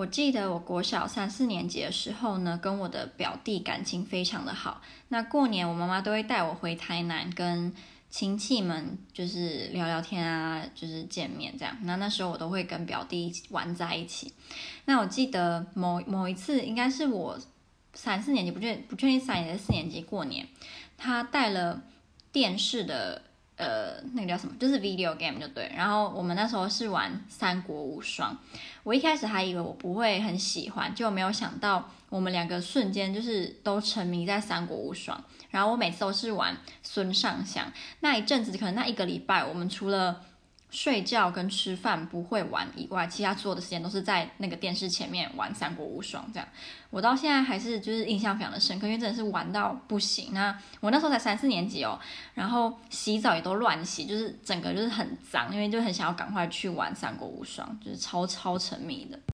我记得我国小三四年级的时候呢，跟我的表弟感情非常的好。那过年我妈妈都会带我回台南，跟亲戚们就是聊聊天啊，就是见面这样。那那时候我都会跟表弟玩在一起。那我记得某某一次，应该是我三四年级，不确不确定三年级四年级过年，他带了电视的。呃，那个叫什么？就是 video game 就对。然后我们那时候是玩《三国无双》，我一开始还以为我不会很喜欢，就没有想到我们两个瞬间就是都沉迷在《三国无双》。然后我每次都是玩孙尚香，那一阵子可能那一个礼拜，我们除了睡觉跟吃饭不会玩以外，其他所有的时间都是在那个电视前面玩《三国无双》这样。我到现在还是就是印象非常的深刻，因为真的是玩到不行。那我那时候才三四年级哦，然后洗澡也都乱洗，就是整个就是很脏，因为就很想要赶快去玩《三国无双》，就是超超沉迷的。